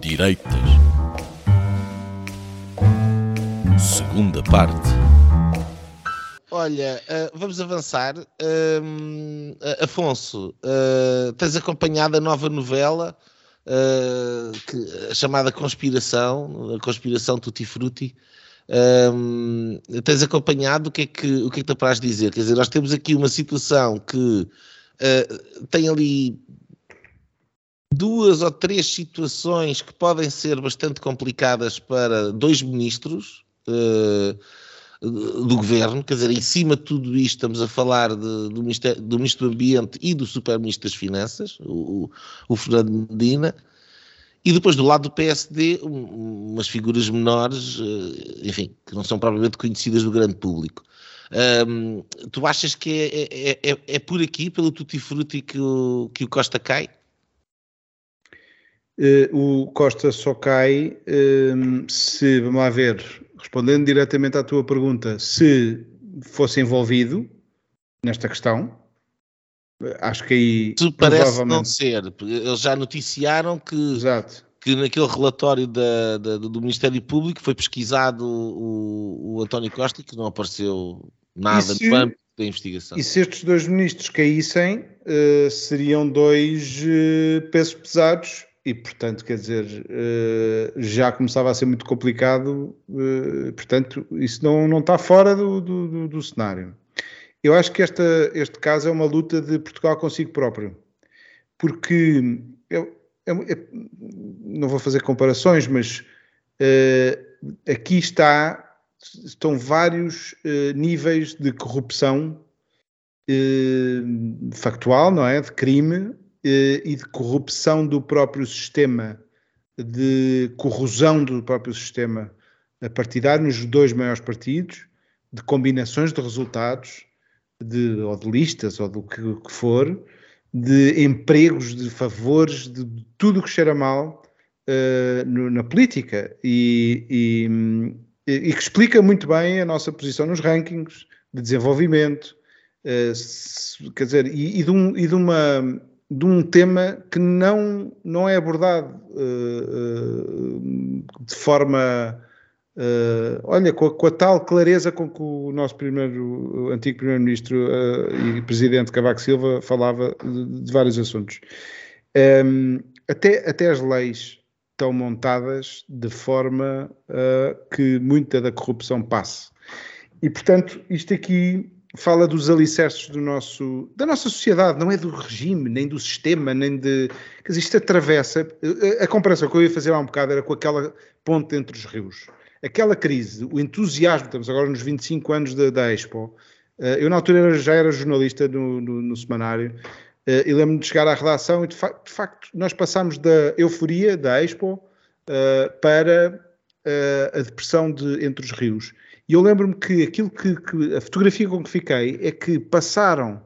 Direitas. Segunda parte. Olha, uh, vamos avançar. Uh, Afonso, uh, tens acompanhado a nova novela que, chamada Conspiração, a Conspiração Tutti Frutti. Um, tens acompanhado o que é que o que é que dizer? Quer dizer, nós temos aqui uma situação que tem ali duas ou três situações que podem ser bastante complicadas para dois ministros uh, do governo, quer dizer, em cima de tudo isto estamos a falar de, do, do, Ministro do Ambiente e do Super-Ministro das Finanças, o, o, Fernando Medina, e depois do lado do PSD, um, umas figuras menores, uh, enfim, que não são propriamente conhecidas do grande público. Tu achas que é, é, é, é, por aqui, pelo tutti frutti, que o, que o Costa cai? Uh, o Costa só cai uh, se, vamos lá ver, respondendo diretamente à tua pergunta, se fosse envolvido nesta questão, acho que aí. Tu parece não ser, eles já noticiaram que, Exato. que naquele relatório da, da, do Ministério Público foi pesquisado o, o António Costa que não apareceu nada se, no âmbito da investigação. E se estes dois ministros caíssem, uh, seriam dois uh, pesos pesados e portanto, quer dizer, eh, já começava a ser muito complicado, eh, portanto, isso não, não está fora do, do, do cenário. Eu acho que esta, este caso é uma luta de Portugal consigo próprio, porque eu, eu, eu não vou fazer comparações, mas uh, aqui está, estão vários uh, níveis de corrupção uh, factual, não é? De crime, e de corrupção do próprio sistema, de corrosão do próprio sistema partidário nos dois maiores partidos, de combinações de resultados, de, ou de listas, ou do que, que for, de empregos, de favores, de, tudo que cheira mal uh, no, na política. E, e, e, que explica muito bem a nossa posição nos rankings de desenvolvimento, uh, se, quer dizer, e, e, de, um, e de uma de um tema que não, não é abordado uh, uh, de forma, uh, olha, com a, com a, tal clareza com que o nosso primeiro, o antigo primeiro-ministro e presidente Cavaco Silva falava de, de vários assuntos. Um, ehm, até, até as leis estão montadas de forma que muita da corrupção passe. E, portanto, isto aqui fala dos alicerces do nosso, da nossa sociedade, não é do regime, nem do sistema, nem de. Quer dizer, isto atravessa. A comparação que eu ia fazer há um bocado era com aquela ponte entre os rios. Aquela crise, o entusiasmo, estamos agora nos 25 anos da, da Expo. Eh, eu, na altura, já era jornalista no, no, no semanário eh, e lembro-me de chegar à redação e, de, fa de, facto, nós passámos da euforia da Expo eh, para a depressão de, entre os rios. E eu lembro-me que aquilo que, que, a fotografia com que fiquei é que passaram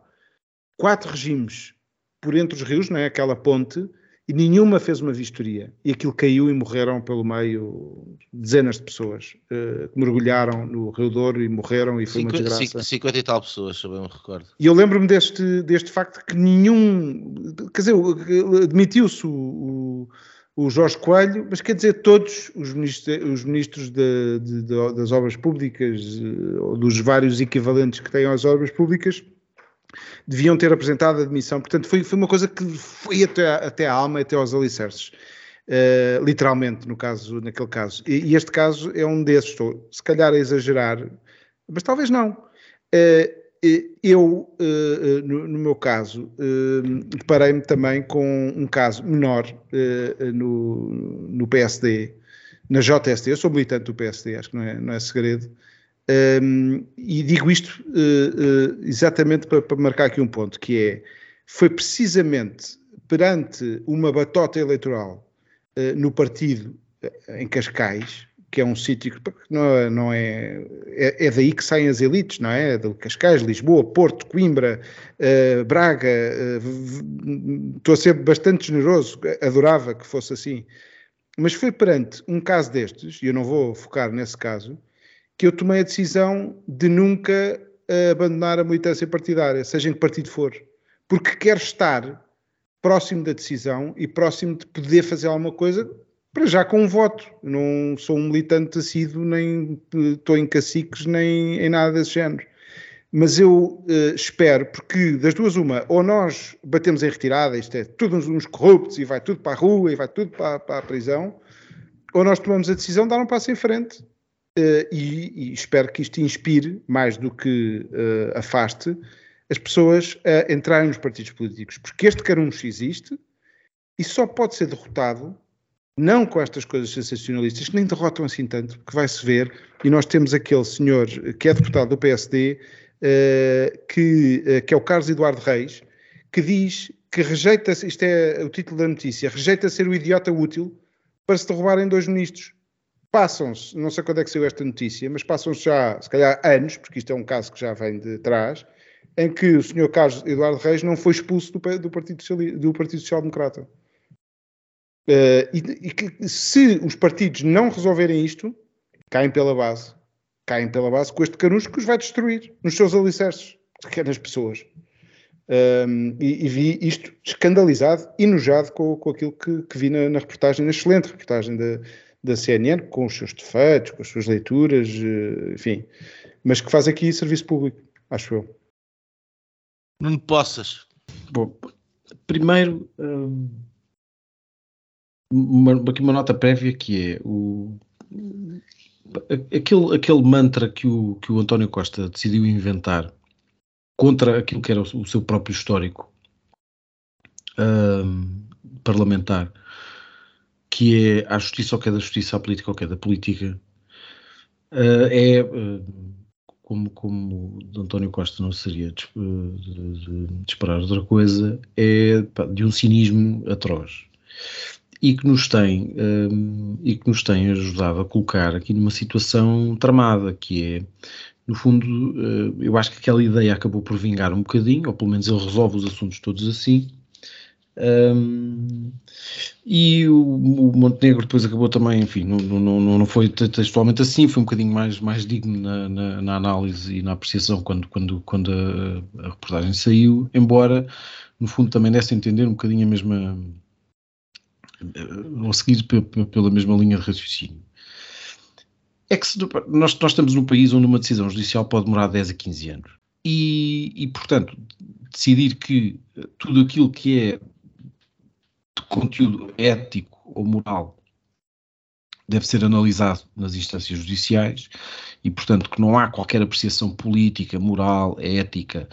quatro regimes por entre os rios, não é? Aquela ponte, e nenhuma fez uma vistoria. E aquilo caiu e morreram pelo meio dezenas de pessoas uh, que mergulharam no Rio Douro e morreram e foi 50, uma desgraça. 50 e tal pessoas, se bem me recordo. E eu lembro-me deste, deste facto que nenhum, quer dizer, admitiu-se o, o o Jorge Coelho, mas quer dizer, todos os ministros, os ministros de, de, de, das obras públicas, eh, ou dos vários equivalentes que têm às obras públicas, deviam ter apresentado a admissão. Portanto, foi, foi uma coisa que foi até, até a alma, até aos alicerces. Uh, literalmente, no caso, naquele caso. E, e, este caso é um desses. Estou, se calhar, a exagerar, mas talvez não. Uh, eu, eh, eh, no meu caso, eh, deparei-me também com um caso menor no, PSD, na JST. Eu sou militante do PSD, acho que não é, não é segredo. e digo isto exatamente para, para marcar aqui um ponto, que é, foi precisamente perante uma batota eleitoral no partido em Cascais, que é um sítio que não, é, não é, é, é, daí que saem as elites, não é? De Cascais, Lisboa, Porto, Coimbra, uh, Braga. Uh, estou a ser bastante generoso, adorava que fosse assim. Mas foi perante um caso destes, e eu não vou focar nesse caso, que eu tomei a decisão de nunca abandonar a militância partidária, seja em que partido for. Porque quero estar próximo da decisão e próximo de poder fazer alguma coisa, para já com um voto. Não sou um militante assíduo, nem estou em caciques, nem em nada desse género. Mas eu uh, espero, porque das duas, uma, ou nós batemos em retirada, isto é, todos uns corruptos e vai tudo para a rua e vai tudo para, para a prisão, ou nós tomamos a decisão de dar um passo em frente. Uh, e, e, espero que isto inspire, mais do que uh, afaste, as pessoas a entrarem nos partidos políticos. Porque este caruncho existe e só pode ser derrotado não com estas coisas sensacionalistas, que nem derrotam assim tanto, que vai-se ver, e nós temos aquele senhor que é deputado do PSD, uh, que, uh, que é o Carlos Eduardo Reis, que diz que rejeita, isto é o título da notícia, rejeita ser o idiota útil para se derrubarem dois ministros. Passam-se, não sei quando é que saiu esta notícia, mas passam-se já, se calhar, anos, porque isto é um caso que já vem de trás, em que o senhor Carlos Eduardo Reis não foi expulso do, do Partido, do Partido Social Democrata. Uh, e, e que se os partidos não resolverem isto, caem pela base. Caem pela base com este canucho que os vai destruir nos seus alicerces, que é nas pessoas. Um, ehm, e, e, vi isto escandalizado, enojado com, com aquilo que, que vi na, na, reportagem, na excelente reportagem da, da CNN, com os seus defeitos, com as suas leituras, uh, enfim, mas que faz aqui serviço público, acho eu. Não possas. Bom, primeiro. Hum, uma, aqui uma nota prévia que é o, aquele, aquele mantra que o, que o António Costa decidiu inventar contra aquilo que era o, o seu próprio histórico um, parlamentar, que é a justiça ou que é da justiça, a política ou que é da política, uh, é, uh, como, como o António Costa não seria de, de, de, de esperar outra coisa, é de um cinismo atroz e que nos tem um, e que nos tem ajudado a colocar aqui numa situação tramada que é no fundo uh, eu acho que aquela ideia acabou por vingar um bocadinho ou pelo menos ele resolve os assuntos todos assim. Um, e o, o, Montenegro depois acabou também, enfim, não, não, não foi textualmente assim, foi um bocadinho mais, mais digno na, na, na análise e na apreciação quando, quando, quando a, a, reportagem saiu, embora no fundo também desse a entender um bocadinho a mesma, vão seguir pela mesma linha de raciocínio. É que nós, nós estamos num país onde uma decisão judicial pode demorar 10 a 15 anos. E, e, portanto, decidir que tudo aquilo que é de conteúdo ético ou moral deve ser analisado nas instâncias judiciais e, portanto, que não há qualquer apreciação política, moral, ética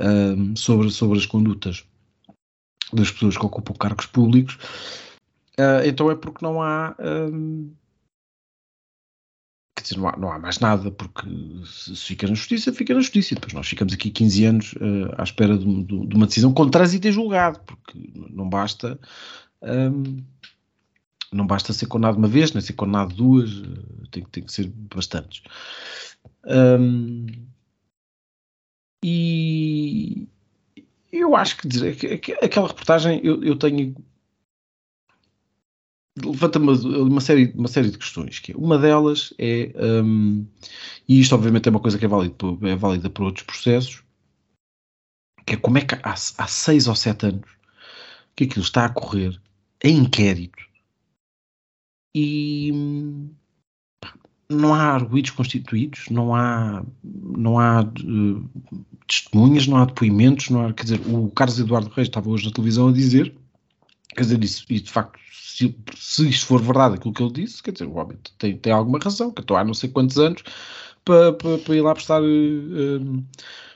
um, sobre, sobre as condutas das pessoas que ocupam cargos públicos, Uh, então é porque não há. Quer dizer, não há, não há, mais nada, porque se, fica na justiça, fica na justiça. Depois nós ficamos aqui 15 anos uh, à espera de, de, de, uma decisão com trânsito e julgado, porque não basta. Um, não basta ser condenado uma vez, nem ser condenado duas, uh, tem, tem que ser bastantes. Um, e eu acho que dizer, aquela reportagem eu, eu tenho levanta-me uma série, uma série de questões. Que é, uma delas é, um, e isto obviamente é uma coisa que é válida, é válida para outros processos, que é como é que há, há seis ou sete anos que aquilo está a correr em inquérito e hum, não há arguídos constituídos, não há, não há uh, testemunhas, não há depoimentos, não há, quer dizer, o Carlos Eduardo Reis estava hoje na televisão a dizer, quer dizer, isso, e de facto se, se isto for verdade aquilo que ele disse, quer dizer, o homem tem, tem alguma razão, que estou há não sei quantos anos para, para, para ir lá prestar uh,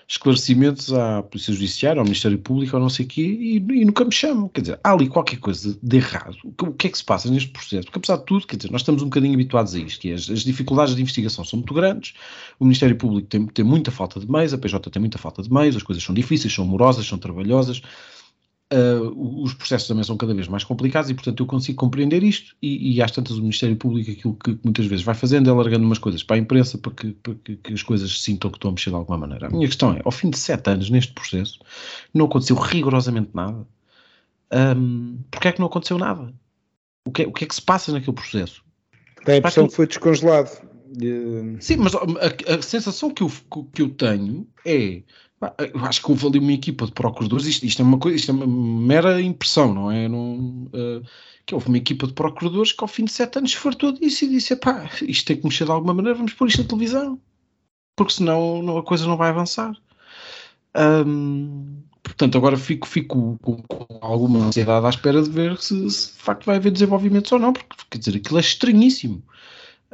esclarecimentos à Polícia Judiciária, ao Ministério Público, ou não sei o quê, e, e, nunca me chamam. Quer dizer, há ali qualquer coisa de errado. O que, o que, é que se passa neste processo? Porque apesar de tudo, quer dizer, nós estamos um bocadinho habituados a isto, que é, as, as dificuldades de investigação são muito grandes, o Ministério Público tem, tem muita falta de meios, a PJ tem muita falta de meios, as coisas são difíceis, são morosas, são trabalhosas, Uh, os processos também são cada vez mais complicados e, portanto, eu consigo compreender isto. E, e às tantas, o Ministério Público, aquilo que muitas vezes vai fazendo é largando umas coisas para a imprensa para que, para que, as coisas se sintam que estão a mexer de alguma maneira. A minha questão é: ao fim de sete anos neste processo, não aconteceu rigorosamente nada. Um, Porquê é que não aconteceu nada? O que, é, o que é que se passa naquele processo? Tem a impressão que foi descongelado. Sim, mas a, a sensação que eu, que eu tenho é Eu acho que houve ali uma equipa de procuradores, isto, isto é uma coisa, isto é uma mera impressão, não é? Não, uh, que houve uma equipa de procuradores que ao fim de sete anos fartou disso e disse: pá, isto tem que mexer de alguma maneira, vamos pôr isto na televisão, porque senão não, a coisa não vai avançar. Um, portanto, agora fico, fico com, com, alguma ansiedade à espera de ver se, se, de facto vai haver desenvolvimentos ou não, porque quer dizer, aquilo é estranhíssimo.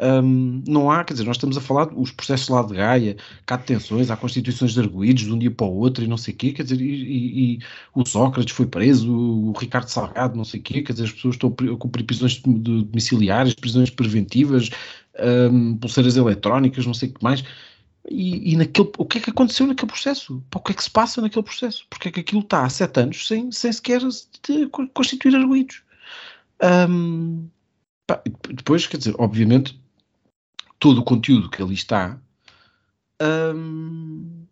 Um, não há, quer dizer, nós estamos a falar dos processos lá de Gaia, cá de tensões, há constituições de arguídos de um dia para o outro e não sei o quê, quer dizer, e, e, e, o Sócrates foi preso, o Ricardo Salgado, não sei o quê, quer dizer, as pessoas estão a cumprir prisões domiciliares, prisões preventivas, um, pulseiras eletrónicas, não sei o que mais. E, e, naquele, o que é que aconteceu naquele processo? O que é que se passa naquele processo? Porque é que aquilo está há sete anos sem, sem sequer constituir arguídos? Um, depois, quer dizer, obviamente, todo o conteúdo que ali está, hum,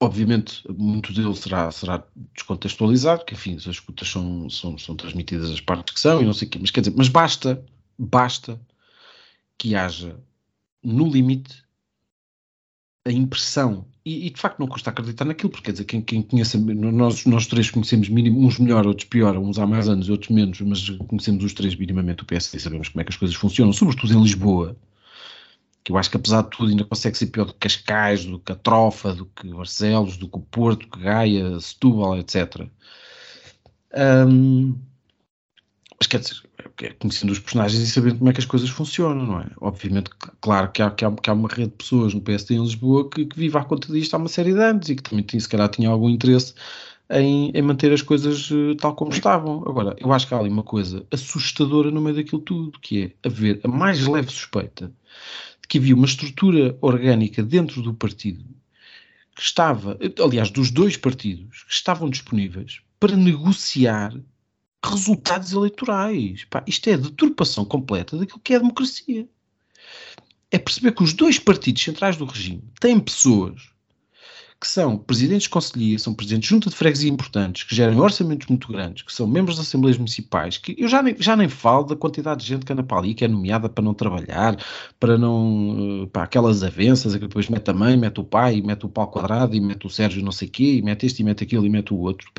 obviamente, muito dele será, será descontextualizado, que enfim, as escutas são, são, são transmitidas as partes que são e não sei o quê, mas quer dizer, mas basta, basta que haja, no limite, a impressão, e, e, de facto não custa acreditar naquilo, porque quer dizer, quem, quem conhece, nós, nós três conhecemos mínimo, uns melhor, outros pior, uns há mais anos e outros menos, mas conhecemos os três minimamente o PSD, sabemos como é que as coisas funcionam, sobretudo em Lisboa, que eu acho que apesar de tudo ainda consegue ser pior do que Cascais, do que a Trofa, do que Barcelos, do que o Porto, que Gaia, Setúbal, etc. Um, mas quer dizer, é conhecendo os personagens e sabendo como é que as coisas funcionam, não é? Obviamente, claro que há, que há, que há uma rede de pessoas no PSD em Lisboa que, que vive à conta disto há uma série de anos e que também se calhar tinha algum interesse em, em, manter as coisas uh, tal como estavam. Agora, eu acho que há ali uma coisa assustadora no meio daquilo tudo, que é haver a mais leve suspeita que havia uma estrutura orgânica dentro do partido que estava, aliás, dos dois partidos, que estavam disponíveis para negociar resultados eleitorais. Pá, isto é a deturpação completa daquilo que é a democracia. É perceber que os dois partidos centrais do regime têm pessoas que são presidentes de conselhia, são presidentes de junta de freguesia importantes, que gerem orçamentos muito grandes, que são membros das assembleias municipais, que eu já nem, já nem falo da quantidade de gente que anda para ali, que é nomeada para não trabalhar, para não, eh, para aquelas avanças, que depois mete a mãe, mete o pai, mete o pau quadrado, e mete o Sérgio não sei quê, e mete este, e mete aquilo, e mete o outro.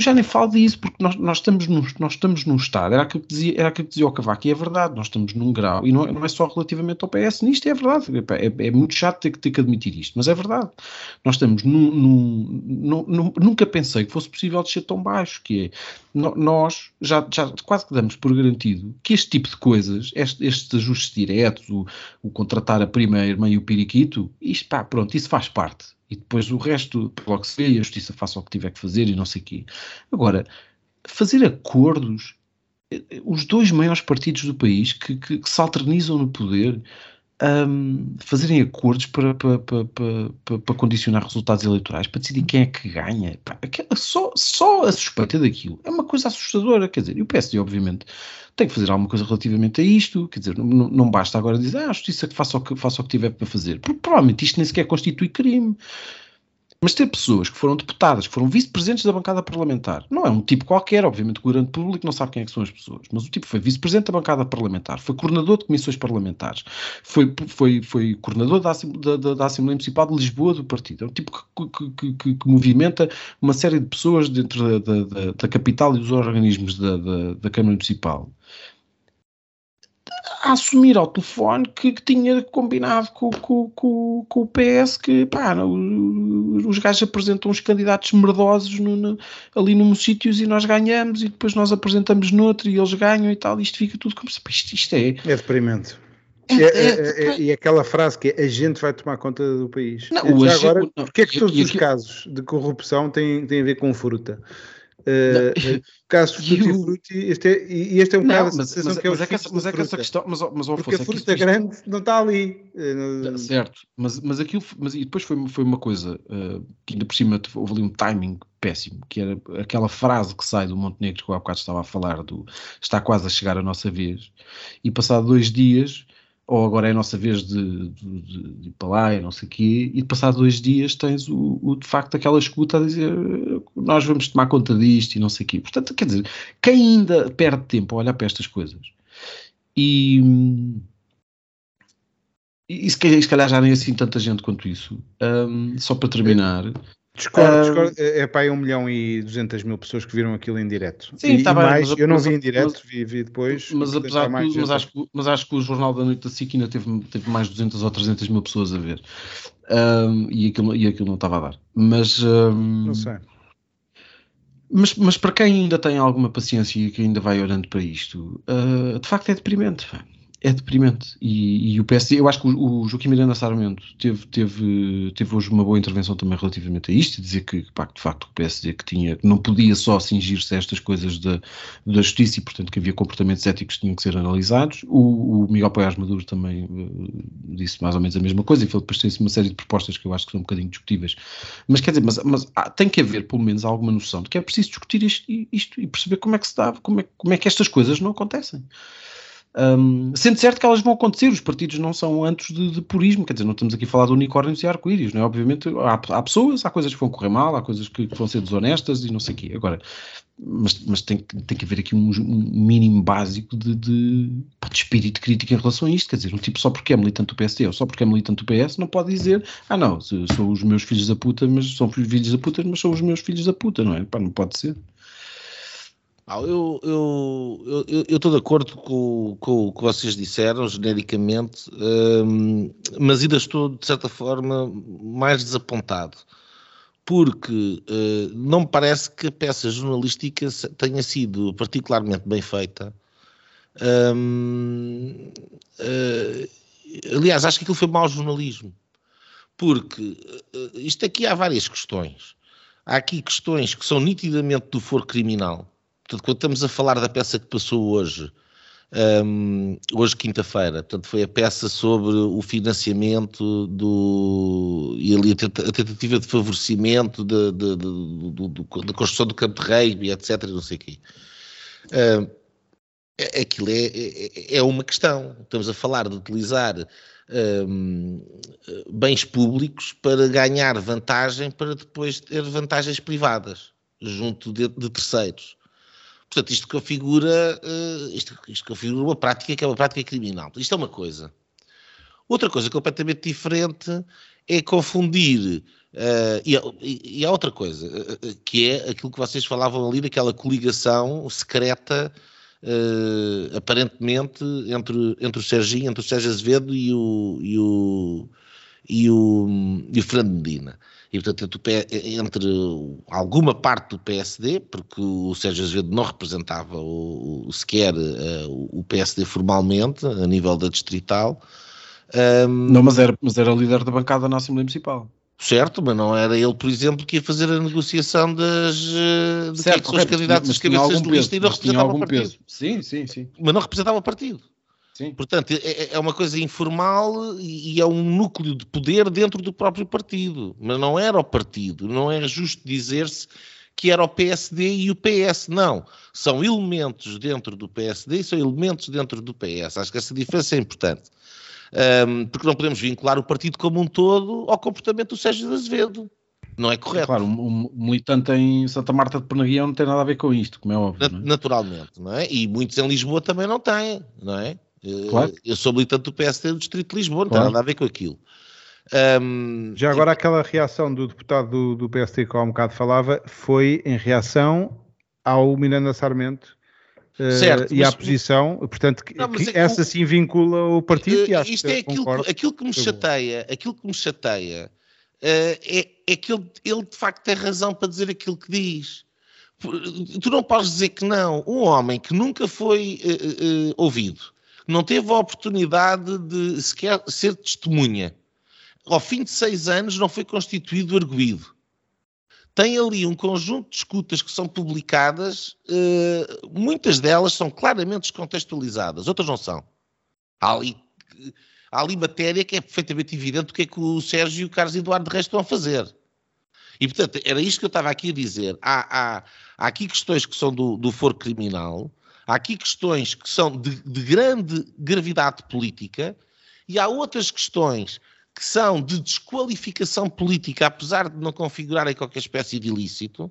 Eu já nem falo disso, porque nós, nós, estamos, num, nós estamos num estado, era aquilo que dizia, era aquilo que dizia o Cavaco, e é verdade, nós estamos num grau, e não, é, não é só relativamente ao PS, nisto é verdade, é, é, muito chato ter ter que admitir isto, mas é verdade. Nós estamos num, num, num, nunca pensei que fosse possível descer tão baixo, que é, nós já, já quase que damos por garantido que este tipo de coisas, este, estes ajustes diretos, o, o contratar a prima, a irmã e o periquito, isto pá, pronto, isso faz parte e depois o resto, logo se vê, a justiça faça o que tiver que fazer e não sei o quê. Agora, fazer acordos, eh, os dois maiores partidos do país que, que, que se alternizam no poder, um, fazerem acordos para, para, para, para, para condicionar resultados eleitorais, para decidir quem é que ganha. Só, só a suspeita daquilo é uma coisa assustadora. Quer dizer, e o PSD, obviamente, tem que fazer alguma coisa relativamente a isto. Quer dizer, não, não basta agora dizer ah, a justiça que faça o que, faça o que tiver para fazer. Porque provavelmente isto nem sequer constitui crime. Mas ter pessoas que foram deputadas, que foram vice-presidentes da bancada parlamentar, não é um tipo qualquer, obviamente o grande público não sabe quem é que são as pessoas, mas o tipo foi vice-presidente da bancada parlamentar, foi coordenador de comissões parlamentares, foi, foi, foi coordenador da, da, da Assembleia Municipal de Lisboa do partido. É um tipo que, que, que, que movimenta uma série de pessoas dentro da, da, da capital e dos organismos da, da, da Câmara Municipal a assumir ao telefone que, que tinha combinado com, com, com, com, o PS que pá, os gajos apresentam uns candidatos merdosos no, no, ali num sítios e nós ganhamos e depois nós apresentamos noutro e eles ganham e tal, isto fica tudo como isto, isto é. É deprimente. É, é, é, é, e aquela frase que é a gente vai tomar conta do país. Não, Já agora, porquê é que todos os casos de corrupção têm, têm a ver com fruta? Uh, caso de Tutti Frutti, este é, e este é um não, bocado mas, mas, que é, mas, é que essa, mas é que essa questão, mas, mas oh, Porque a fruta grande não está ali. Uh, certo, mas, mas aquilo, mas e depois foi, foi uma coisa uh, que ainda por cima houve ali um timing péssimo, que era aquela frase que sai do Montenegro que eu há bocado estava a falar do está quase a chegar a nossa vez, e passado dois dias ou agora é a nossa vez de, de, de, de ir para lá e não sei o quê, e de passar dois dias tens o, o, de facto aquela escuta a dizer nós vamos tomar conta disto e não sei o quê. Portanto, quer dizer, quem ainda perde tempo a olhar para estas coisas e, e se calhar, se calhar já nem assim tanta gente quanto isso. Um, só para terminar. Discordo, Ah, discordo. É para aí 1 milhão e 200 mil pessoas que viram aquilo em direto. Sim, e, tá e bem, mais, mas- eu não vi em direto, mas- vi, vi depois. Mas apesar de mas gente. acho, que, mas acho que o Jornal da Noite da SIC ainda teve, teve mais de 200 ou 300 mil pessoas a ver. Um, e, aquilo, e aquilo não estava a dar. Mas, um, Não sei. mas, mas para quem ainda tem alguma paciência e que ainda vai olhando para isto, uh, de facto é deprimente. pá. É deprimente. E, e o PSD, eu acho que o, o Joaquim Miranda Sarmento teve, teve, teve hoje uma boa intervenção também relativamente a isto, dizer que, pá, de facto o PSD que tinha, não podia só cingir-se a estas coisas da, da justiça e, portanto, que havia comportamentos éticos que tinham que ser analisados. O, o Miguel Poiás Maduro também uh, disse mais ou menos a mesma coisa, e foi depois tem uma série de propostas que eu acho que são um bocadinho discutíveis. Mas quer dizer, mas, mas há- tem que haver pelo menos alguma noção de que é preciso discutir isto, isto e perceber como é que se dá, como é, como é que estas coisas não acontecem. Um, sendo certo que elas vão acontecer, os partidos não são antes de, de purismo, quer dizer, não estamos aqui a falar de unicórnios e arco-íris, não é? Obviamente há, há pessoas, há coisas que vão correr mal, há coisas que, vão ser desonestas e não sei o quê. Agora, mas, mas tem, tem que haver aqui um, um mínimo básico de, de, de espírito crítico em relação a isto, quer dizer, um tipo só porque é militante do PSD ou só porque é militante do PS não pode dizer, ah não, são os meus filhos da puta, mas são filhos da puta, mas são os meus filhos da puta, não é? Pá, não pode ser. Eu estou eu, eu, eu estou de acordo com, com o que vocês disseram, genericamente, hum, mas ainda estou, de certa forma, mais desapontado. Porque eh, não me parece que a peça jornalística tenha sido particularmente bem feita. Hum, eh, aliás, acho que aquilo foi mau jornalismo. Porque eh, isto aqui há várias questões. Há aqui questões que são nitidamente do foro criminal. Portanto, quando estamos a falar da peça que passou hoje, hum, hoje quinta-feira, portanto, foi a peça sobre o financiamento do, e ali a, tenta- a tentativa de favorecimento de- de- de- da construção do campo de rugby, etc. Não sei o quê. Hum, é- aquilo é, é, é uma questão. Estamos a falar de utilizar hum, bens públicos para ganhar vantagem para depois ter vantagens privadas junto de terceiros. Portanto, isto configura, eh, isto, isto configura uma prática que é uma prática criminal. Isto é uma coisa. Outra coisa completamente diferente é confundir. eh, e, e- há outra coisa, eh, que é aquilo que vocês falavam ali, daquela coligação secreta, eh, aparentemente, entre, entre o Serginho, entre o Sérgio Azevedo e o, e o, e o, e o Fernando Medina. E, portanto, entre, entre alguma parte do PSD, porque o Sérgio Azevedo não representava o, o- sequer eh, o PSD formalmente, a nível da distrital, ehm, Não, mas era, mas era líder da bancada na Assembleia Municipal. certo, mas não era ele, por exemplo, que ia fazer a negociação das, eh, de quem é que são os candidatos tinha cabeças de lista e não representava o partido. peso. Sim, sim, sim. Mas não representava o partido. Sim. Portanto, é, é uma coisa informal e é um núcleo de poder dentro do próprio partido. Mas não era o partido. Não é justo dizer-se que era o PSD e o PS. Não. São elementos dentro do PSD e são elementos dentro do PS. Acho que essa diferença é importante. Ahm, porque não podemos vincular o partido como um todo ao comportamento do Sérgio de Azevedo. Não é correto. Claro, um, um militante em Santa Marta de Pernaguião não tem nada a ver com isto, como é óbvio. Na- não é? naturalmente, não é? E muitos em Lisboa também não têm, não é? Eh, Claro. Eu sou militante do PSD do Distrito de Lisboa, não Claro. tem nada a ver com aquilo. Ahm, Já agora aquela reação do deputado do, do PSD que há um bocado falava foi em reação ao Miranda Sarmento eh, Certo, e à posição, portanto, que, Não, que é que essa o- sim vincula o partido e Eh, acho isto é aquilo, concordo. que, aquilo que me chateia, aquilo que me chateia eh, é, é que ele, ele de facto tem razão para dizer aquilo que diz. Tu não podes dizer que não. Um homem que nunca foi eh, eh, ouvido, não teve a oportunidade de sequer ser testemunha, ao fim de seis anos não foi constituído arguído. Tem ali um conjunto de escutas que são publicadas, eh, muitas delas são claramente descontextualizadas, outras não são. Há ali, há ali matéria que é perfeitamente evidente o que é que o Sérgio e o Carlos Eduardo de Reis estão a fazer. E, portanto, era isto que eu estava aqui a dizer. Há, há, há aqui questões que são do, do foro criminal, há aqui questões que são de, de grande gravidade política e há outras questões que são de desqualificação política, apesar de não configurarem qualquer espécie de ilícito.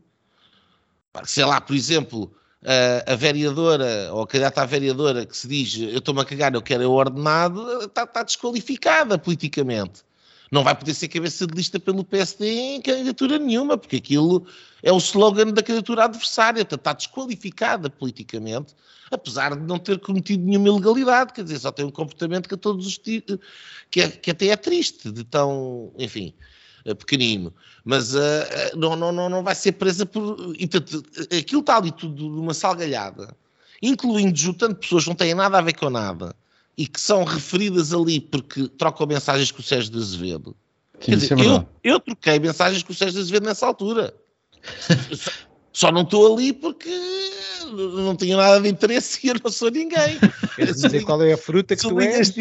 Sei lá, por exemplo, a, a vereadora ou a candidata à vereadora que se diz eu estou-me a cagar, eu quero é o ordenado, está, está desqualificada politicamente. Não vai poder ser cabeça de lista pelo PSD em candidatura nenhuma, porque aquilo é o slogan da candidatura adversária, está desqualificada politicamente, apesar de não ter cometido nenhuma ilegalidade, quer dizer, só tem um comportamento que a todos os que, é, que até é triste, de tão, enfim, eh, pequenino, mas uh, não, não, não vai ser presa por. Então, aquilo está ali tudo numa salgalhada, incluindo juntando pessoas que não têm nada a ver com nada e que são referidas ali porque trocam mensagens com o Sérgio de Azevedo. Sim, dizer, é eu, eu, troquei mensagens com o Sérgio de Azevedo nessa altura. só, só não estou ali porque não tenho nada de interesse e eu não sou ninguém. Queres dizer qual é a fruta que tu és?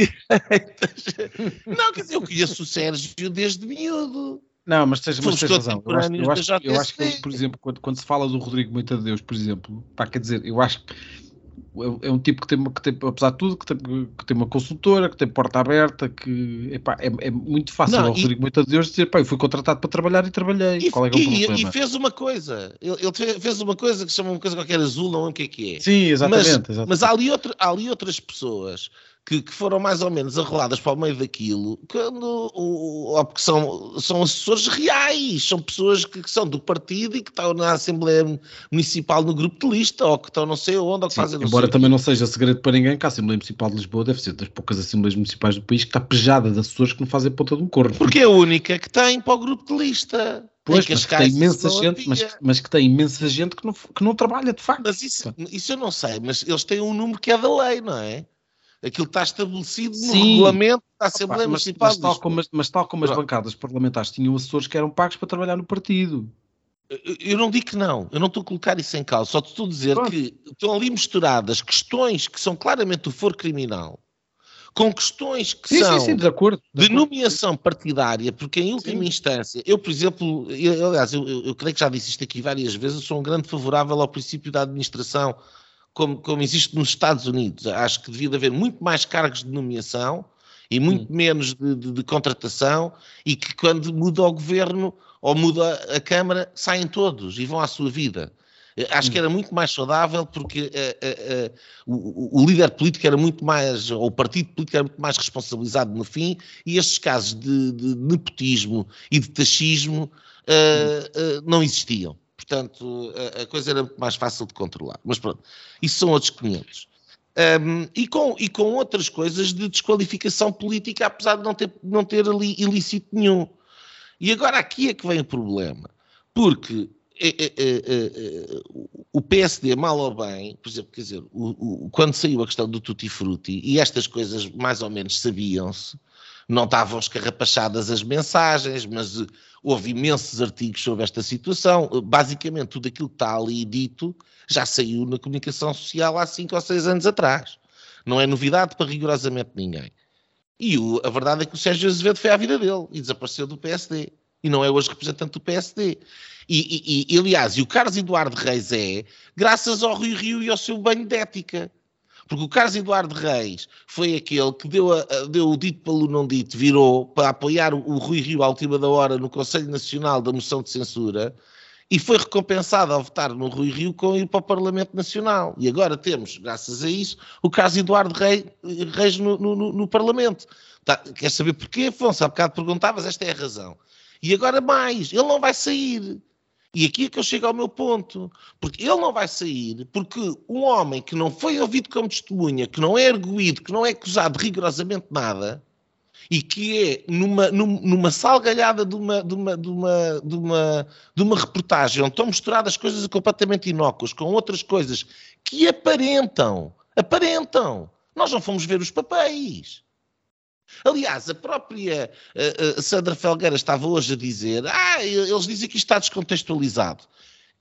Não, quer dizer, eu conheço o Sérgio desde miúdo. Não, mas tens, mas tens razão. Eu acho, eu acho, eu acho que, por exemplo, quando, quando se fala do Rodrigo Moita de Deus, por exemplo, pá, quer dizer, eu acho que é, é um tipo que tem, que tem, apesar de tudo, que tem, que tem uma consultora, que tem porta aberta, que epá, é, é muito fácil não, ao Rodrigo Moita de Deus dizer, pá, eu fui contratado para trabalhar e trabalhei. E, Qual é, é o problema? E fez uma coisa, ele, ele, fez uma coisa que se chama uma coisa qualquer azul, não é o que é que é. Sim, exatamente. Mas, exatamente. mas há, ali outro, há ali outras pessoas que, que, foram mais ou menos arroladas para o meio daquilo, quando, ou porque são, são assessores reais, são pessoas que, que, são do partido e que estão na Assembleia Municipal no grupo de lista, ou que estão não sei onde, ou que Sim, fazem Embora sei. também não seja segredo para ninguém que a Assembleia Municipal de Lisboa deve ser das poucas Assembleias Municipais do país que está pejada de assessores que não fazem ponta de um corno. Porque é a única que tem para o grupo de lista. Pois, mas que tem imensa gente, mas, mas, que tem imensa gente que não, que não trabalha de facto. Mas isso, isso eu não sei, mas eles têm um número que é da lei, não é? Aquilo está estabelecido no Sim. regulamento da Assembleia Opa, mas, Municipal. Mas, tal como, mas tal como as bancadas parlamentares tinham assessores que eram pagos para trabalhar no partido. Eu não digo que não, eu não estou a colocar isso em causa, só estou a dizer Pronto. que estão ali misturadas questões que são claramente o foro criminal com questões que sim, são sim, sim, de, acordo, de, de nomeação partidária, porque em última instância, eu, por exemplo, eu, aliás, eu, eu, creio que já disse isto aqui várias vezes, eu sou um grande favorável ao princípio da administração como, como existe nos Estados Unidos. Acho que devia haver muito mais cargos de nomeação e muito hum. menos de, de, de, contratação e que quando muda o governo ou muda a Câmara, saem todos e vão à sua vida. Acho que hum. era muito mais saudável porque uh, uh, uh, o, o, líder político era muito mais, ou o partido político era muito mais responsabilizado no fim, e estes casos de, de nepotismo e de taxismo hum. não existiam. Portanto, a, a, coisa era muito mais fácil de controlar. Mas pronto, isso são outros 500. Um, e, com, e com outras coisas de desqualificação política, apesar de não ter, não ter ali ilícito nenhum. E agora aqui é que vem o problema. Porque é, é, é, o PSD, mal ou bem, por exemplo, quer dizer, o, o, quando saiu a questão do Tutti Frutti, e estas coisas mais ou menos sabiam-se, não estavam escarrapachadas as mensagens, mas houve imensos artigos sobre esta situação. Basicamente, tudo aquilo que está ali dito já saiu na comunicação social há cinco ou seis anos atrás. Não é novidade para rigorosamente ninguém. E o, a verdade é que o Sérgio Azevedo foi à vida dele e desapareceu do PSD. E não é hoje representante do PSD. E, e, e aliás, e o Carlos Eduardo Reis é graças ao Rui Rio e ao seu banho de ética. Porque o Carlos Eduardo Reis foi aquele que deu, a, deu o dito pelo não dito, virou para apoiar o, o Rui Rio à última da hora no Conselho Nacional da moção de censura e foi recompensado ao votar no Rui Rio com ir para o Parlamento Nacional. E agora temos, graças a isso, o Carlos Eduardo Reis, Reis no, no, no, Parlamento. Tá, quer saber porquê, Afonso? Há bocado perguntavas, esta é a razão. E agora mais, ele não vai sair. E aqui é que eu chego ao meu ponto. Porque ele não vai sair porque um homem que não foi ouvido como testemunha, que não é erguido, que não é acusado rigorosamente nada, e que é numa, numa salgalhada de uma, de, uma, de, uma, de, uma, de uma reportagem onde estão misturadas coisas completamente inócuas com outras coisas que aparentam, aparentam. Nós não fomos ver os papéis. Aliás, a própria uh, uh, Sandra Felgueira estava hoje a dizer: ah, eles dizem que isto está descontextualizado.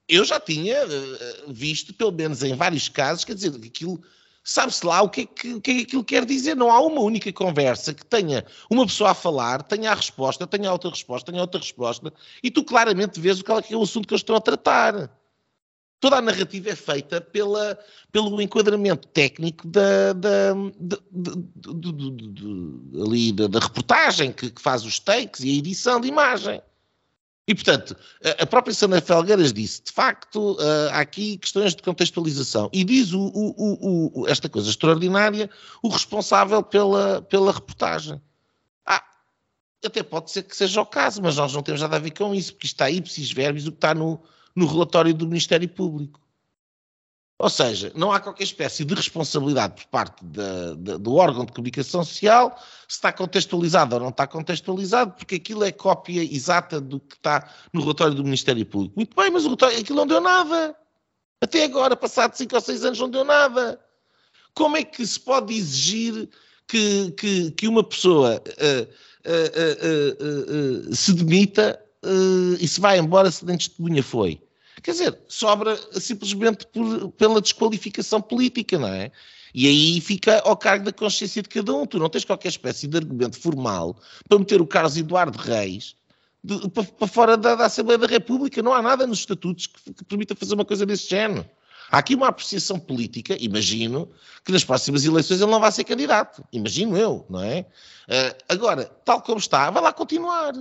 Eu já tinha uh, visto, pelo menos em vários casos, quer dizer, aquilo. Sabe-se lá o que, é que, o que é que aquilo quer dizer. Não há uma única conversa que tenha uma pessoa a falar, tenha a resposta, tenha outra resposta, tenha outra resposta, e tu claramente vês o que é, é o assunto que eles estão a tratar toda a narrativa é feita pela, pelo enquadramento técnico da, da, da, ali, da, reportagem que, que, faz os takes e a edição de imagem. E, portanto, a própria Sandra Felgueiras disse, de facto, há aqui questões de contextualização. E diz o, o, o, esta coisa extraordinária, o responsável pela, pela reportagem. Ah, até pode ser que seja o caso, mas nós não temos nada a ver com isso, porque está ipsis verbis o que está no, no relatório do Ministério Público. Ou seja, não há qualquer espécie de responsabilidade por parte do órgão de comunicação social se está contextualizado ou não está contextualizado, porque aquilo é cópia exata do que está no relatório do Ministério Público. Muito bem, mas o relatório, aquilo não deu nada. Até agora, passado 5 ou 6 anos, não deu nada. Como é que se pode exigir que, que, que uma pessoa uh, uh, uh, se demita e se vai embora se nem testemunha foi? Quer dizer, sobra simplesmente por, pela desqualificação política, não é? E aí fica ao cargo da consciência de cada um. Tu não tens qualquer espécie de argumento formal para meter o Carlos Eduardo Reis de, para, para, fora da, da, Assembleia da República. Não há nada nos estatutos que, que permita fazer uma coisa desse género. Há aqui uma apreciação política, imagino, que nas próximas eleições ele não vai ser candidato. Imagino eu, não é? Uh, agora, tal como está, vai lá continuar.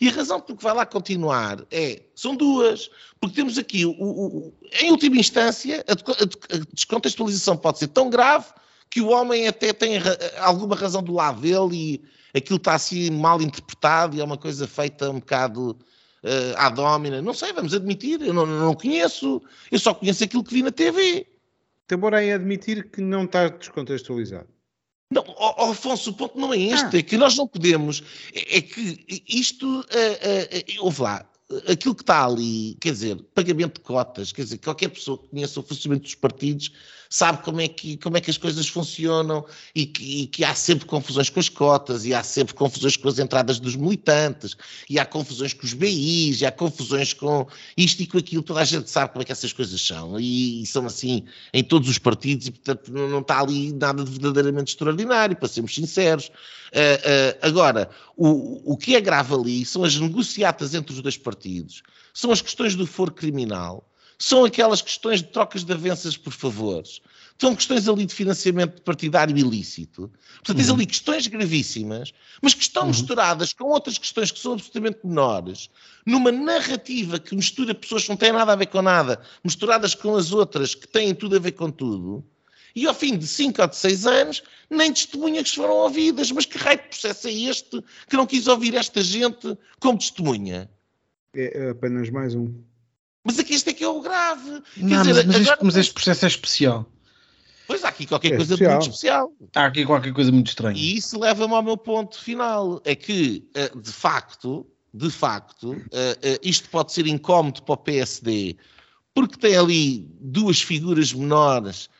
E a razão por que vai lá continuar é, são duas, porque temos aqui, o, o, em última instância, a, descontextualização pode ser tão grave que o homem até tem alguma razão do lado dele e aquilo está assim mal interpretado e é uma coisa feita um bocado uh, à domina. Não sei, vamos admitir, eu não, não conheço, eu só conheço aquilo que vi na TV. Embora é admitir que não está descontextualizado. Não, oh, Afonso, o ponto não é este, ah. é que nós não podemos, é, é que isto, uh, uh, ouve lá, aquilo que está ali, quer dizer, pagamento de cotas, quer dizer, qualquer pessoa que conheça o funcionamento dos partidos sabe como é que, como é que as coisas funcionam e que, e que, há sempre confusões com as cotas e há sempre confusões com as entradas dos militantes e há confusões com os BIs e há confusões com isto e com aquilo, toda a gente sabe como é que essas coisas são e, e são assim em todos os partidos e portanto não, não, está ali nada de verdadeiramente extraordinário, para sermos sinceros. Uh, uh, agora, o, o que é grave ali são as negociatas entre os dois partidos, são as questões do foro criminal, são aquelas questões de trocas de avanças por favores. São questões ali de financiamento partidário ilícito. Portanto, uhum. tens ali questões gravíssimas, mas que estão uhum. misturadas com outras questões que são absolutamente menores, numa narrativa que mistura pessoas que não têm nada a ver com nada, misturadas com as outras que têm tudo a ver com tudo. E ao fim de 5 ou de 6 anos, nem testemunhas foram ouvidas. Mas que raio de processo é este que não quis ouvir esta gente como testemunha? É apenas mais um. Mas aqui este é que é o grave. Não, dizer, mas, mas, agora... este, mas, este, processo é especial. Pois há aqui qualquer é coisa especial. muito especial. Há aqui qualquer coisa muito estranha. E isso leva-me ao meu ponto final. É que, eh, de facto, de facto, eh, eh, isto pode ser incómodo para o PSD, porque tem ali duas figuras menores,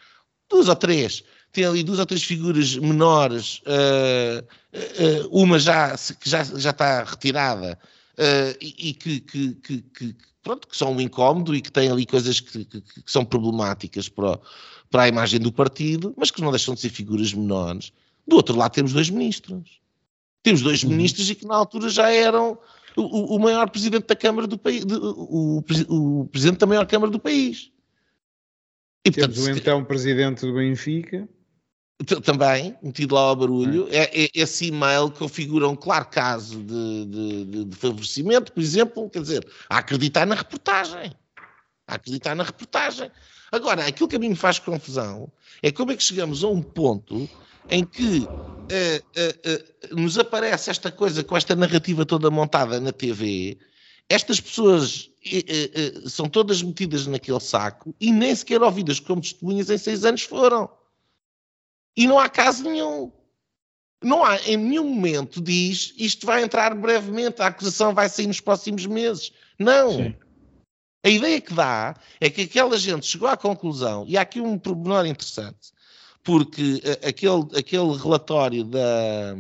duas ou três, tem ali duas ou três figuras menores, uma já, que já, já está retirada, e, que, que, que, que pronto, que são um incómodo e que têm ali coisas que, que, que são problemáticas para, para a imagem do partido, mas que não deixam de ser figuras menores. Do outro lado temos dois ministros. Temos dois uhum. ministros e que na altura já eram o, o maior presidente da Câmara do país, o, o, o, presidente da maior Câmara do país. E, portanto, temos o então presidente do Benfica. Também, metido lá ao barulho, é. É, esse e-mail configura um claro caso de, de, de, favorecimento, por exemplo, quer dizer, a acreditar na reportagem. A acreditar na reportagem. Agora, aquilo que a mim me faz confusão é como é que chegamos a um ponto em que uh, uh, uh, nos aparece esta coisa com esta narrativa toda montada na TV, estas pessoas são todas metidas naquele saco e nem sequer ouvidas como testemunhas em seis anos foram. E não há caso nenhum. Não há, em nenhum momento diz isto vai entrar brevemente, a acusação vai sair nos próximos meses. Não. Sim. A ideia que dá é que aquela gente chegou à conclusão, e há aqui um pormenor interessante, porque eh, aquele, aquele relatório da.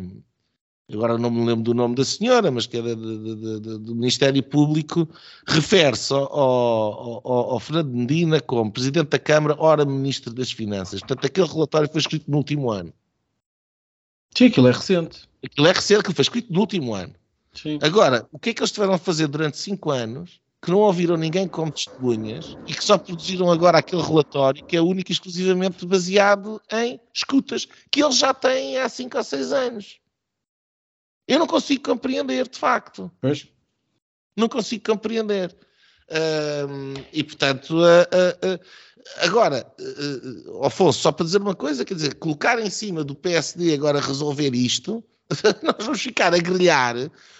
Agora não me lembro do nome da senhora, mas que era de, de, de, do Ministério Público, refere-se ao, ao, ao, Fernando Medina como Presidente da Câmara, ora Ministro das Finanças. Portanto, aquele relatório foi escrito no último ano. Sim, aquilo é recente. Aquilo é recente, que foi escrito no último ano. Sim. Agora, o que é que eles tiveram a fazer durante cinco anos que não ouviram ninguém como testemunhas e que só produziram agora aquele relatório que é único e exclusivamente baseado em escutas que eles já têm há cinco ou seis anos. Eu não consigo compreender, de facto. Pois. Não consigo compreender. E portanto, uh, uh, uh, agora, Afonso, só para dizer uma coisa, quer dizer, colocar em cima do PSD agora resolver isto, nós vamos ficar a grelhar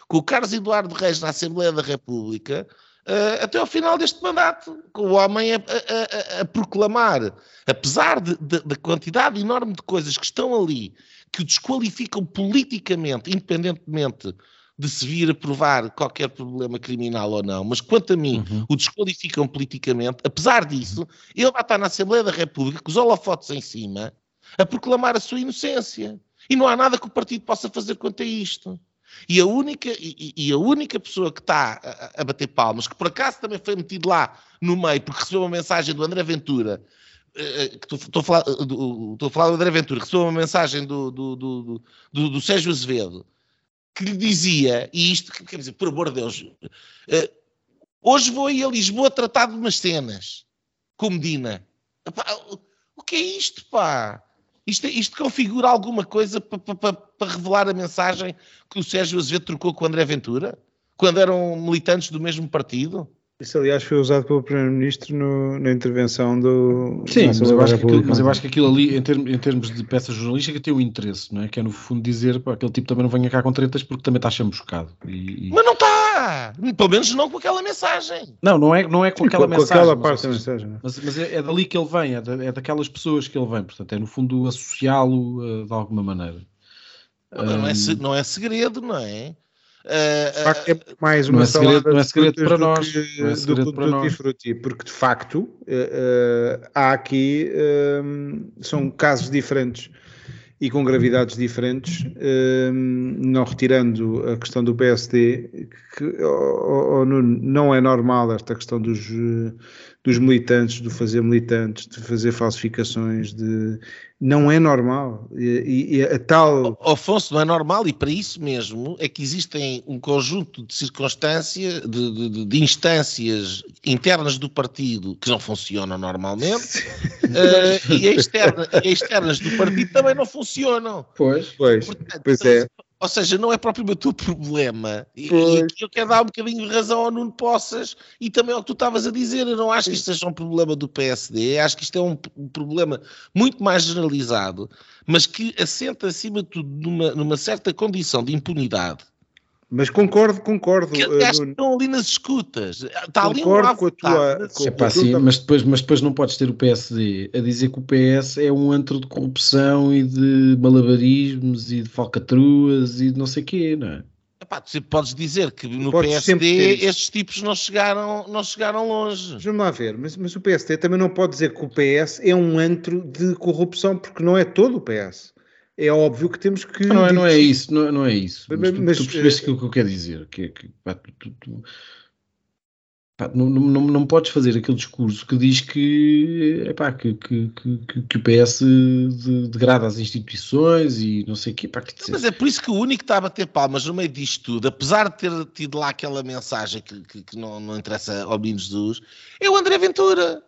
com o Carlos Eduardo Reis na Assembleia da República até ao final deste mandato, com o homem a, a, a, a proclamar, apesar da quantidade enorme de coisas que estão ali que o desqualificam politicamente, independentemente de se vir a provar qualquer problema criminal ou não, mas quanto a mim, uhum. o desqualificam politicamente, apesar disso, ele vai estar na Assembleia da República com os holofotes em cima a proclamar a sua inocência. E não há nada que o partido possa fazer quanto a isto. E a única, e, e a única pessoa que está a, a, bater palmas, que por acaso também foi metido lá no meio, porque recebeu uma mensagem do André Ventura, estou a falar do, estou a falar do André Ventura, recebeu uma mensagem do, do, do, do, do Sérgio Azevedo, que lhe dizia, e isto, quer dizer, por amor de Deus, uh, hoje vou ir a Lisboa tratar de umas cenas com Medina. Epá, o que é isto, pá? Isto, isto configura alguma coisa para revelar a mensagem que o Sérgio Azevedo trocou com o André Ventura? Quando eram militantes do mesmo partido? Isso, aliás, foi usado pelo Primeiro-Ministro na intervenção do. Sim, mas eu, acho que aquilo, mas eu acho que aquilo ali, em, termos, em termos de peça jornalística, tem um interesse, não é? Que é, no fundo, dizer para aquele tipo também não venha cá com tretas porque também está chamuscado. E, e... Mas não está! Pelo menos não com aquela mensagem. Não, não é, não é com Sim, aquela com, mensagem. Com aquela parte da mensagem. É? Mas, mas é, é, dali que ele vem, é, da, é, daquelas pessoas que ele vem. Portanto, é no fundo associá-lo uh, de alguma maneira. Não, um... não, é, não é segredo, não é? De facto, é mais uma não é segredo, não é segredo para nós, que, não é segredo do para nós. Frutti, porque de facto uh, há aqui uh, são casos diferentes e com gravidades diferentes, uh, não retirando a questão do PSD, que oh, oh, não é normal esta questão dos, dos militantes, de fazer militantes, de fazer falsificações, de não é normal. E, e a tal. Afonso, não é normal, e para isso mesmo é que existem um conjunto de circunstâncias, de, de, de instâncias internas do partido que não funcionam normalmente, uh, e, externa, e externas do partido também não funcionam. Pois, pois, Portanto, pois é. Ou seja, não é propriamente o problema. E, e aqui eu quero dar um bocadinho de razão ao Nuno Poças e também ao que tu estavas a dizer. Eu não acho que isto seja um problema do PSD, acho que isto é um, um problema muito mais generalizado, mas que assenta acima de tudo numa, numa certa condição de impunidade mas concordo, concordo. Que, uh, estão ali nas escutas. Está concordo ali um com a tua. Com, Epá, sim, mas, depois, mas depois não podes ter o PSD a dizer que o PS é um antro de corrupção e de malabarismos e de falcatruas e de não sei o quê, não é? Epá, tu podes dizer que no podes PSD estes tipos não chegaram, não chegaram longe. Vamos lá ver, mas, mas o PSD também não pode dizer que o PS é um antro de corrupção, porque não é todo o PS é óbvio que temos que. Não, é, não é isso, não, não é isso. Mas, mas tu, tu percebeste aquilo que eu quero dizer. Que, que pá, tu, tu, pá, não, não, não podes fazer aquele discurso que diz que, epá, que, que, que, que o PS degrada as instituições e não sei o quê. Pá, que mas é por isso que o único que está a bater palmas no meio disto tudo, apesar de ter tido lá aquela mensagem que, que, que não, não interessa ao Menino Jesus, é o André Ventura.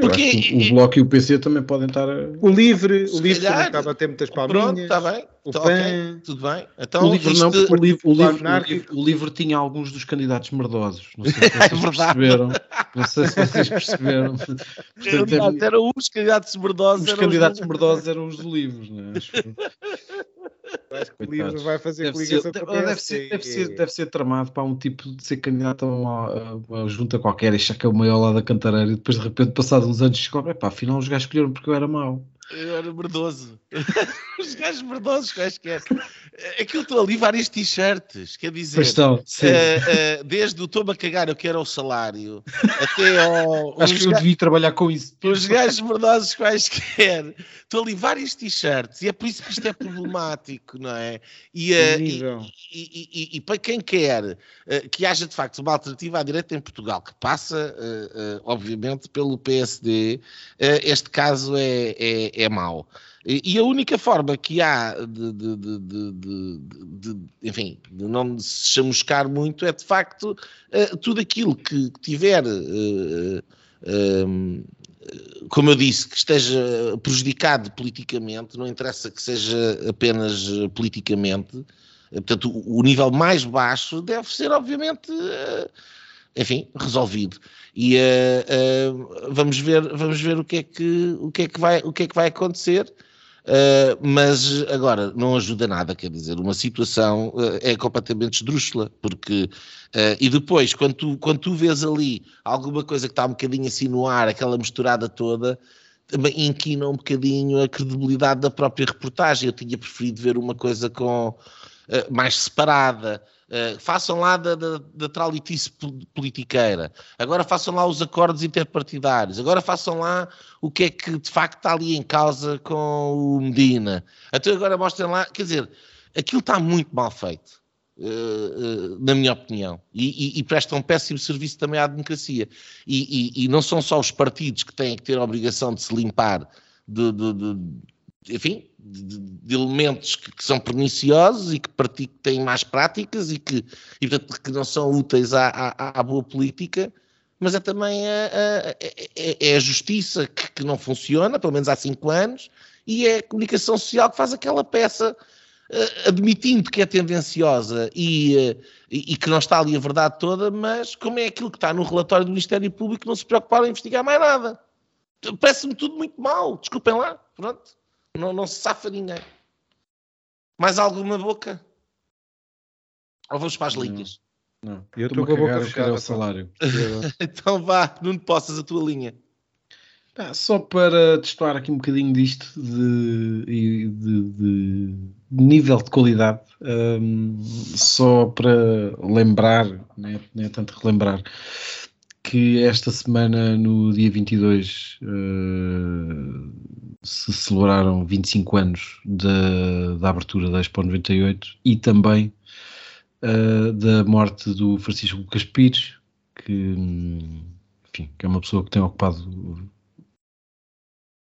Porque o, o Bloco e o PC também podem estar. O Livre, o Livre calhar, acaba a ter muitas palminhas. Pronto, está bem. O então, PAN. Okay, tudo bem. Então, o livro isto... não, porque o livro, o, livro, o, livro, o livro tinha alguns dos candidatos merdosos. Não sei se vocês é perceberam. Não sei se vocês perceberam. Portanto, é... eram os candidatos merdosos. Os candidatos os... merdosos eram os do livro, não é? Acho que o livro vai fazer deve coligação ser, deve, ser, deve, ser, deve ser tramado para um tipo de ser candidato a uma, a uma junta qualquer e achar que é o maior lá da cantareira e depois de repente, passados uns anos, descobre: pá, afinal os gajos escolheram porque eu era mau. Eu era merdoso. Os gajos merdosos quaisquer. Aquilo estão ali várias t-shirts, quer dizer, estão, uh, uh, desde o toma a cagar, eu quero o salário, até ao. Acho que eu devia trabalhar com isso. Os gajos merdosos quaisquer. Estão ali várias t-shirts e é por isso que isto é problemático, não é? E, uh, e, e, e, e, para quem quer que haja de facto uma alternativa à direita em Portugal, que passa, obviamente, pelo PSD, este caso é, é, é mau. E a única forma que há de, de, de, de enfim, de não se chamuscar muito é de facto uh, tudo aquilo que tiver, uh, uh, como eu disse, que esteja prejudicado politicamente, não interessa que seja apenas politicamente, Portanto, o, nível mais baixo deve ser, obviamente, uh, enfim, resolvido. E uh, vamos ver, vamos ver o que é que, o que é que vai, o que é que vai acontecer. Uh, mas agora não ajuda nada, quer dizer, uma situação uh, é completamente esdrúxula, porque uh, e depois, quando tu, quando tu vês ali alguma coisa que está um bocadinho assim no ar, aquela misturada toda, também inquina um bocadinho a credibilidade da própria reportagem. Eu tinha preferido ver uma coisa com mais separada. Uh, façam lá da, da, da tralitice politiqueira, agora façam lá os acordos interpartidários, agora façam lá o que é que de facto está ali em causa com o Medina. Até agora mostrem lá, quer dizer, aquilo está muito mal feito. Uh, uh, na minha opinião, e, e, e prestam um péssimo serviço também à democracia. E, e, não são só os partidos que têm que ter a obrigação de se limpar de, de, de enfim, de, de elementos que, que, são perniciosos e que, que têm más práticas e que, e, portanto, que não são úteis à, à, à boa política, mas é também a, a, é, é a justiça que, que, não funciona, pelo menos há cinco anos, e é a comunicação social que faz aquela peça uh, admitindo que é tendenciosa e, uh, e, e, que não está ali a verdade toda, mas como é aquilo que está no relatório do Ministério Público, não se preocuparam em investigar mais nada. Parece-me tudo muito mal, desculpem lá, pronto. Não, não se safa ninguém. Mais alguma boca? Ou vamos para as linhas? Não, não. eu estou com a boca fechada. O salário. então vá, não possas a tua linha. Ah, só para testar aqui um bocadinho disto de, de, de, de nível de qualidade, um, só para lembrar, não é, não é tanto relembrar, que esta semana, no dia 22, uh, se celebraram 25 anos da, da abertura da Expo 98 e também uh, da morte do Francisco Lucas Pires, que, enfim, que é uma pessoa que tem ocupado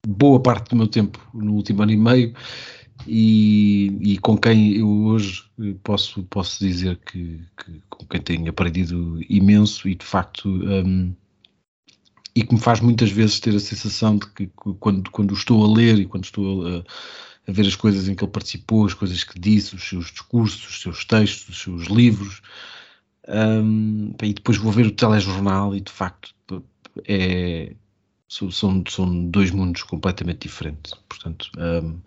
boa parte do meu tempo no último ano e meio e, e, com quem eu hoje posso, posso dizer que, que, com quem tenho aprendido imenso e de facto um, e que me faz muitas vezes ter a sensação de que quando, quando estou a ler e quando estou a, a ver as coisas em que ele participou, as coisas que disse, os seus discursos, os seus textos, os seus livros, um, e depois vou ver o telejornal e de facto é, são, são dois mundos completamente diferentes. Portanto, um,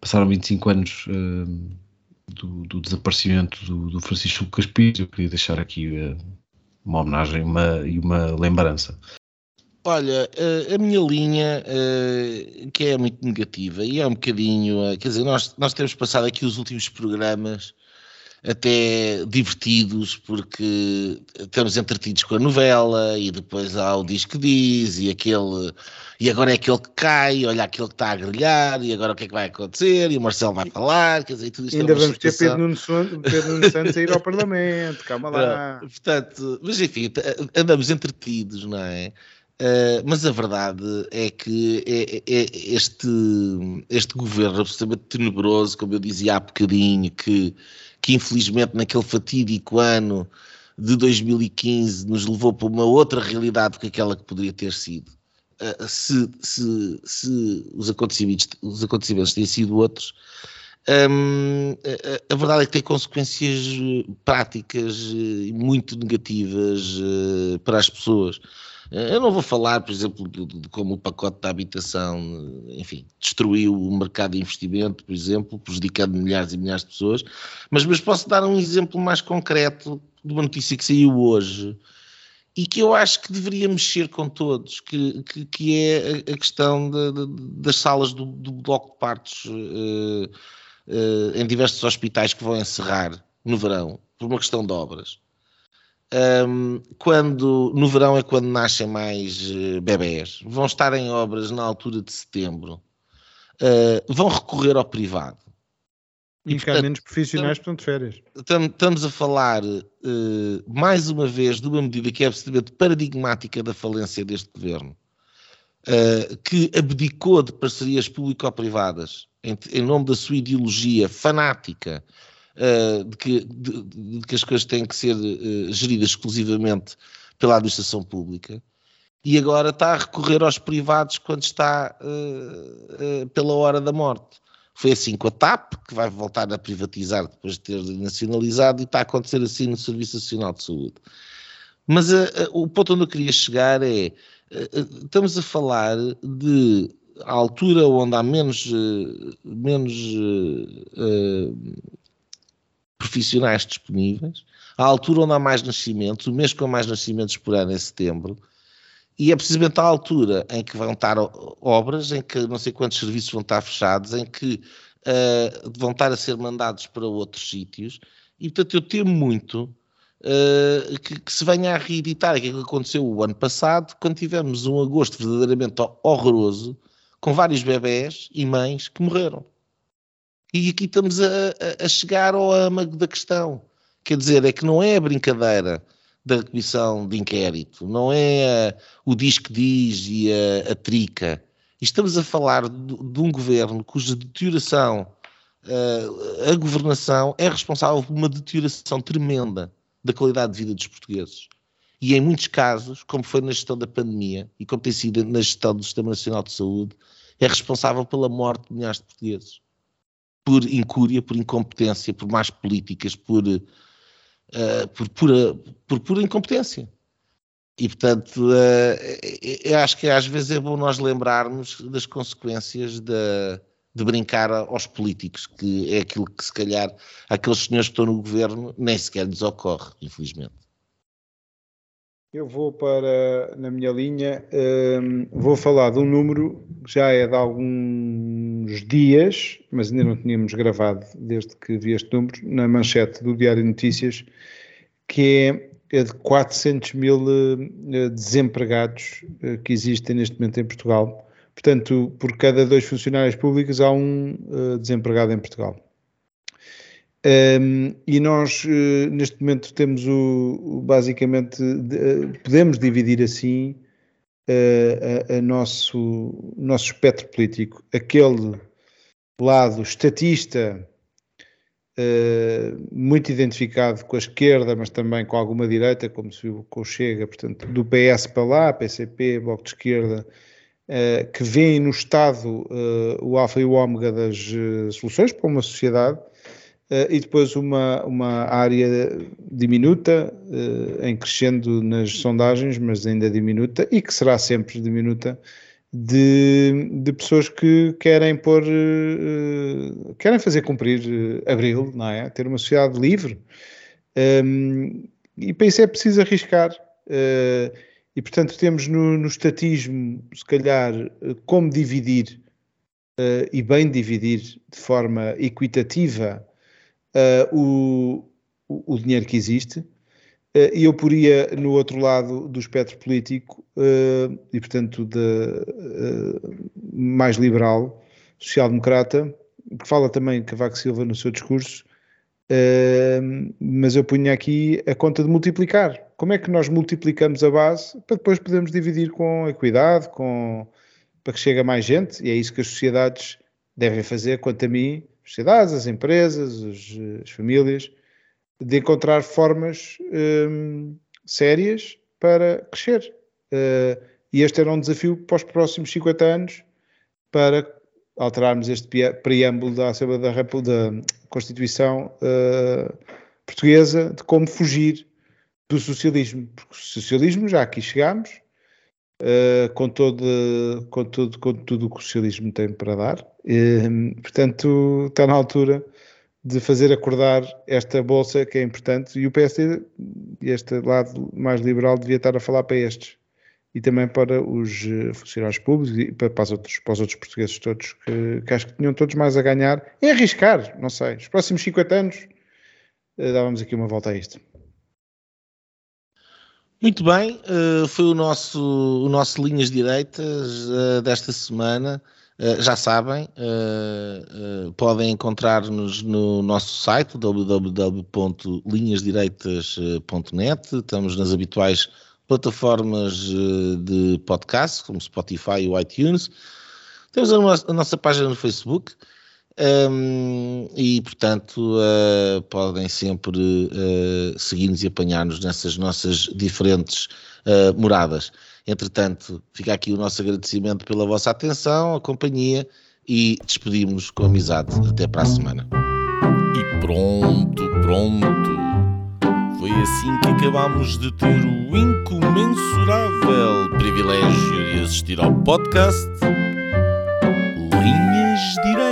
passaram 25 anos um, do, do, desaparecimento do, do Francisco Caspires. Eu queria deixar aqui uh, uma homenagem uma, e uma lembrança. Olha, a minha linha, uh, que é muito negativa, e é um bocadinho, uh, quer dizer, nós, nós temos passado aqui os últimos programas até divertidos, porque estamos entretidos com a novela e depois há o disco que diz e aquele. E agora é aquele que cai, olha aquele que está a grelhar, e agora o que é que vai acontecer? E o Marcelo vai falar, quer dizer, tudo isto é Ainda é vamos ter Pedro Nuno, Pedro Nuno Santos a ir ao Parlamento, calma lá. Portanto, mas enfim, andamos entretidos, não é? Uh, mas a verdade é que é, é, é este, este governo absolutamente tenebroso, como eu dizia há bocadinho, que que infelizmente naquele fatídico ano de 2015 nos levou para uma outra realidade que aquela que poderia ter sido. Uh, se, se, se os, acontecimentos, os acontecimentos têm sido outros, um, a, a, verdade é que tem consequências práticas uh, muito negativas uh, para as pessoas. Eu não vou falar, por exemplo, de, de, como o pacote da habitação, enfim, destruiu o mercado de investimento, por exemplo, prejudicando milhares e milhares de pessoas, mas, mas posso dar um exemplo mais concreto de uma notícia que saiu hoje e que eu acho que deveria mexer com todos, que, que, que é a, questão de, de, das salas do, do, bloco de partos uh, uh, em diversos hospitais que vão encerrar no verão por uma questão de obras um, quando no verão é quando nascem mais uh, bebés, vão estar em obras na altura de setembro, uh, vão recorrer ao privado. E, porque há menos profissionais estão de férias. Estamos a falar uh, mais uma vez de uma medida que é absolutamente paradigmática da falência deste governo, uh, que abdicou de parcerias público-privadas em, em, nome da sua ideologia fanática uh, de, que, de, de, que, as coisas têm que ser uh, geridas exclusivamente pela administração pública e agora está a recorrer aos privados quando está uh, pela hora da morte. Foi assim com a TAP, que vai voltar a privatizar depois de ter nacionalizado, e está a acontecer assim no Serviço Nacional de Saúde. Mas uh, uh, o ponto onde eu queria chegar é: uh, estamos a falar de altura onde há menos, menos profissionais disponíveis, a altura onde há mais nascimentos, o mês com mais nascimentos por ano é setembro, e é precisamente a altura em que vão estar obras, em que não sei quantos serviços vão estar fechados, em que uh, vão estar a ser mandados para outros sítios, e portanto eu temo muito uh, que, que, se venha a reeditar aquilo que aconteceu o ano passado, quando tivemos um agosto verdadeiramente horroroso, com vários bebés e mães que morreram. E aqui estamos a, a, a chegar ao âmago da questão. Quer dizer, é que não é a brincadeira da comissão de inquérito, não é a, o diz que diz e a, a trica. Estamos a falar de, de um governo cuja deterioração, uh, a governação é responsável por uma deterioração tremenda da qualidade de vida dos portugueses. E em muitos casos, como foi na gestão da pandemia e como tem sido na gestão do Sistema Nacional de Saúde, é responsável pela morte de milhares de portugueses. Por incúria, por incompetência, por más políticas, por uh, por, pura, por pura incompetência. E, portanto, uh, acho que às vezes é bom nós lembrarmos das consequências de, de brincar aos políticos, que é aquilo que, se calhar, aqueles senhores que estão no governo nem sequer lhes ocorre, infelizmente. Eu vou para, na minha linha, um, vou falar de um número que já é de alguns dias, mas ainda não tínhamos gravado desde que vi este número, na manchete do Diário de Notícias, que é, de 400 mil uh, desempregados uh, que existem neste momento em Portugal. Portanto, por cada dois funcionários públicos há um uh, desempregado em Portugal. Um, e nós, uh, neste momento, temos o, o basicamente, de, uh, podemos dividir assim uh, a, a nosso, nosso espectro político. Aquele lado estatista, muito identificado com a esquerda, mas também com alguma direita, como se viu com o Chega, portanto, do PS para lá, PCP, Bloco de Esquerda, que vêem no Estado o alfa e o ômega das soluções para uma sociedade e depois uma, uma área diminuta, uh, em crescendo nas sondagens, mas ainda diminuta, e que será sempre diminuta, de, de pessoas que querem pôr, uh, querem fazer cumprir Abril, não é? Ter uma sociedade livre. Ehm, e para isso é preciso arriscar. e portanto temos no, no estatismo, se calhar, como dividir, e bem dividir de forma equitativa, uh, o, o, dinheiro que existe, uh, e eu poria no outro lado do espectro político, uh, e portanto de, mais liberal, social-democrata, que fala também Cavaco Silva no seu discurso, mas eu punha aqui a conta de multiplicar. Como é que nós multiplicamos a base para depois podermos dividir com equidade, com, para que chegue a mais gente, e é isso que as sociedades devem fazer, quanto a mim, as sociedades, as empresas, os, as famílias, de encontrar formas um, sérias para crescer. Uh, e este era um desafio para os próximos 50 anos para alterarmos este preâmbulo da Assembleia da, da Constituição uh, Portuguesa de como fugir do socialismo. Porque o socialismo, já aqui chegámos, uh, com, todo, com, todo, com tudo o que o socialismo tem para dar. Uh, portanto, está na altura de fazer acordar esta bolsa que é importante e o PSD, este lado mais liberal, devia estar a falar para estes e também para os eh, funcionários públicos e para, para, os, outros, para os outros portugueses todos, que, que, acho que tinham todos mais a ganhar em arriscar, não sei, os próximos 50 anos uh, dávamos aqui uma volta a isto. Muito bem, uh, foi o nosso, o nosso Linhas Direitas uh, desta semana. Uh, já sabem, podem encontrar-nos no nosso site www.linhasdireitas.net. Estamos nas habituais plataformas de podcast, como Spotify e iTunes. Temos a nossa página no Facebook. Um, e portanto uh, podem sempre uh, seguir-nos e apanhar-nos nessas nossas diferentes uh, moradas. Entretanto, fica aqui o nosso agradecimento pela vossa atenção, a companhia e despedimos-nos com amizade. Até para a semana. E pronto, pronto. Foi assim que acabámos de ter o incomensurável privilégio de assistir ao podcast Linhas Direitas.